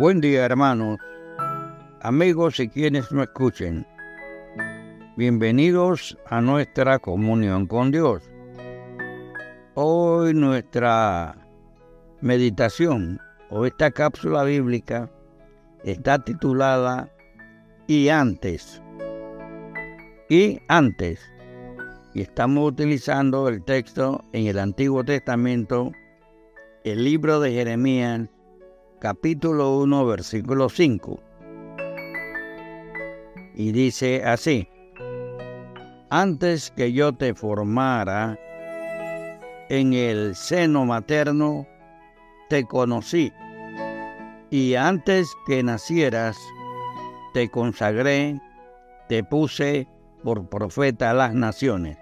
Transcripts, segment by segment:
Buen día hermanos, amigos y quienes no escuchen. Bienvenidos a nuestra comunión con Dios. Hoy nuestra meditación o esta cápsula bíblica está titulada Y antes. Y antes. Y estamos utilizando el texto en el Antiguo Testamento, el libro de Jeremías, capítulo 1, versículo 5. Y dice así, antes que yo te formara en el seno materno, te conocí, y antes que nacieras, te consagré, te puse por profeta a las naciones.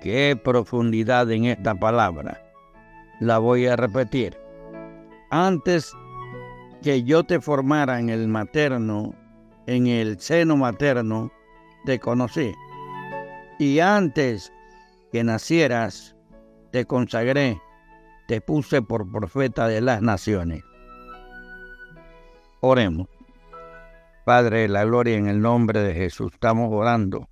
Qué profundidad en esta palabra. La voy a repetir. Antes que yo te formara en el materno, en el seno materno, te conocí. Y antes que nacieras, te consagré, te puse por profeta de las naciones. Oremos. Padre, la gloria en el nombre de Jesús. Estamos orando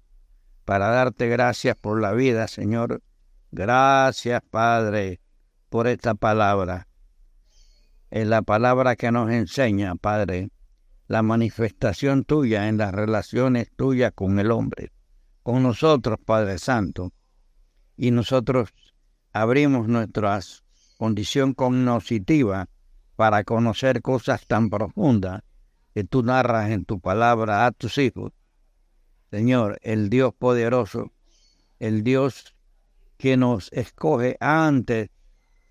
para darte gracias por la vida, Señor. Gracias, Padre, por esta palabra. Es la palabra que nos enseña, Padre, la manifestación tuya en las relaciones tuyas con el hombre, con nosotros, Padre Santo. Y nosotros abrimos nuestra condición cognoscitiva para conocer cosas tan profundas que tú narras en tu palabra a tus hijos. Señor, el Dios poderoso, el Dios que nos escoge antes,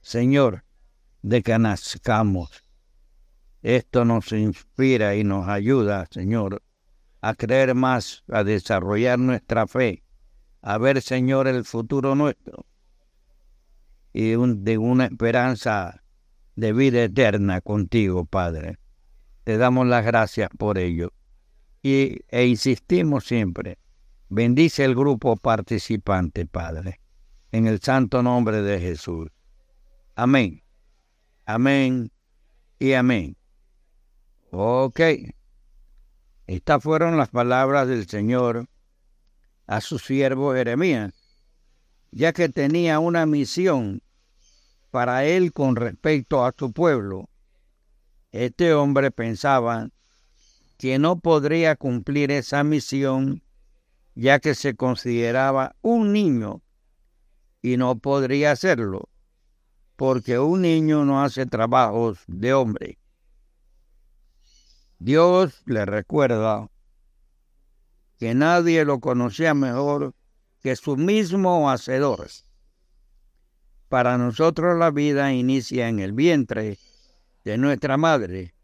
Señor, de que nazcamos. Esto nos inspira y nos ayuda, Señor, a creer más, a desarrollar nuestra fe, a ver, Señor, el futuro nuestro y de una esperanza de vida eterna contigo, Padre. Te damos las gracias por ello. Y, e insistimos siempre, bendice el grupo participante, Padre, en el santo nombre de Jesús. Amén. Amén y amén. Ok. Estas fueron las palabras del Señor a su siervo Jeremías, ya que tenía una misión para él con respecto a su pueblo. Este hombre pensaba que no podría cumplir esa misión ya que se consideraba un niño y no podría hacerlo porque un niño no hace trabajos de hombre. Dios le recuerda que nadie lo conocía mejor que su mismo hacedor. Para nosotros la vida inicia en el vientre de nuestra madre,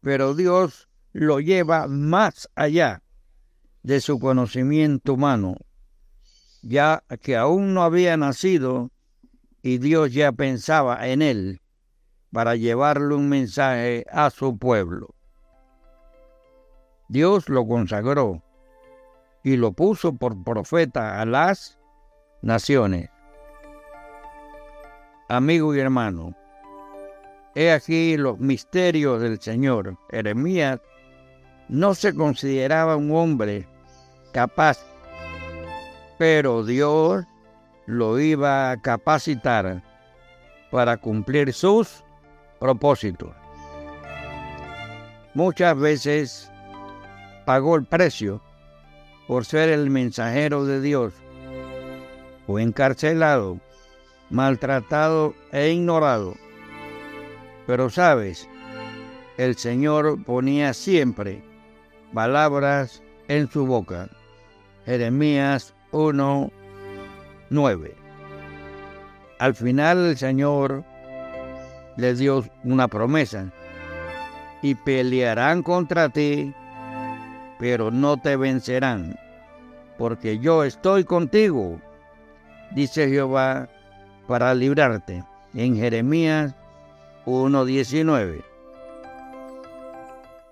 pero Dios lo lleva más allá de su conocimiento humano, ya que aún no había nacido y Dios ya pensaba en él para llevarle un mensaje a su pueblo. Dios lo consagró y lo puso por profeta a las naciones. Amigo y hermano, he aquí los misterios del Señor. Jeremías no se consideraba un hombre capaz, pero Dios lo iba a capacitar para cumplir sus propósitos. Muchas veces pagó el precio por ser el mensajero de Dios. Fue encarcelado, maltratado e ignorado. Pero sabes, el Señor ponía siempre palabras en su boca. Jeremías 1, 9. Al final el Señor les dio una promesa. Y pelearán contra ti, pero no te vencerán, porque yo estoy contigo, dice Jehová, para librarte. En Jeremías 1.19.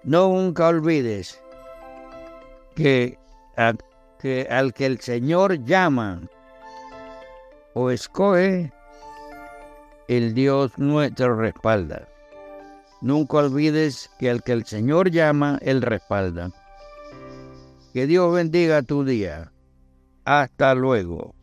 Nunca olvides que, que al que el Señor llama, o escoge, el Dios nuestro respalda. Nunca olvides que al que el Señor llama, Él respalda. Que Dios bendiga tu día. Hasta luego.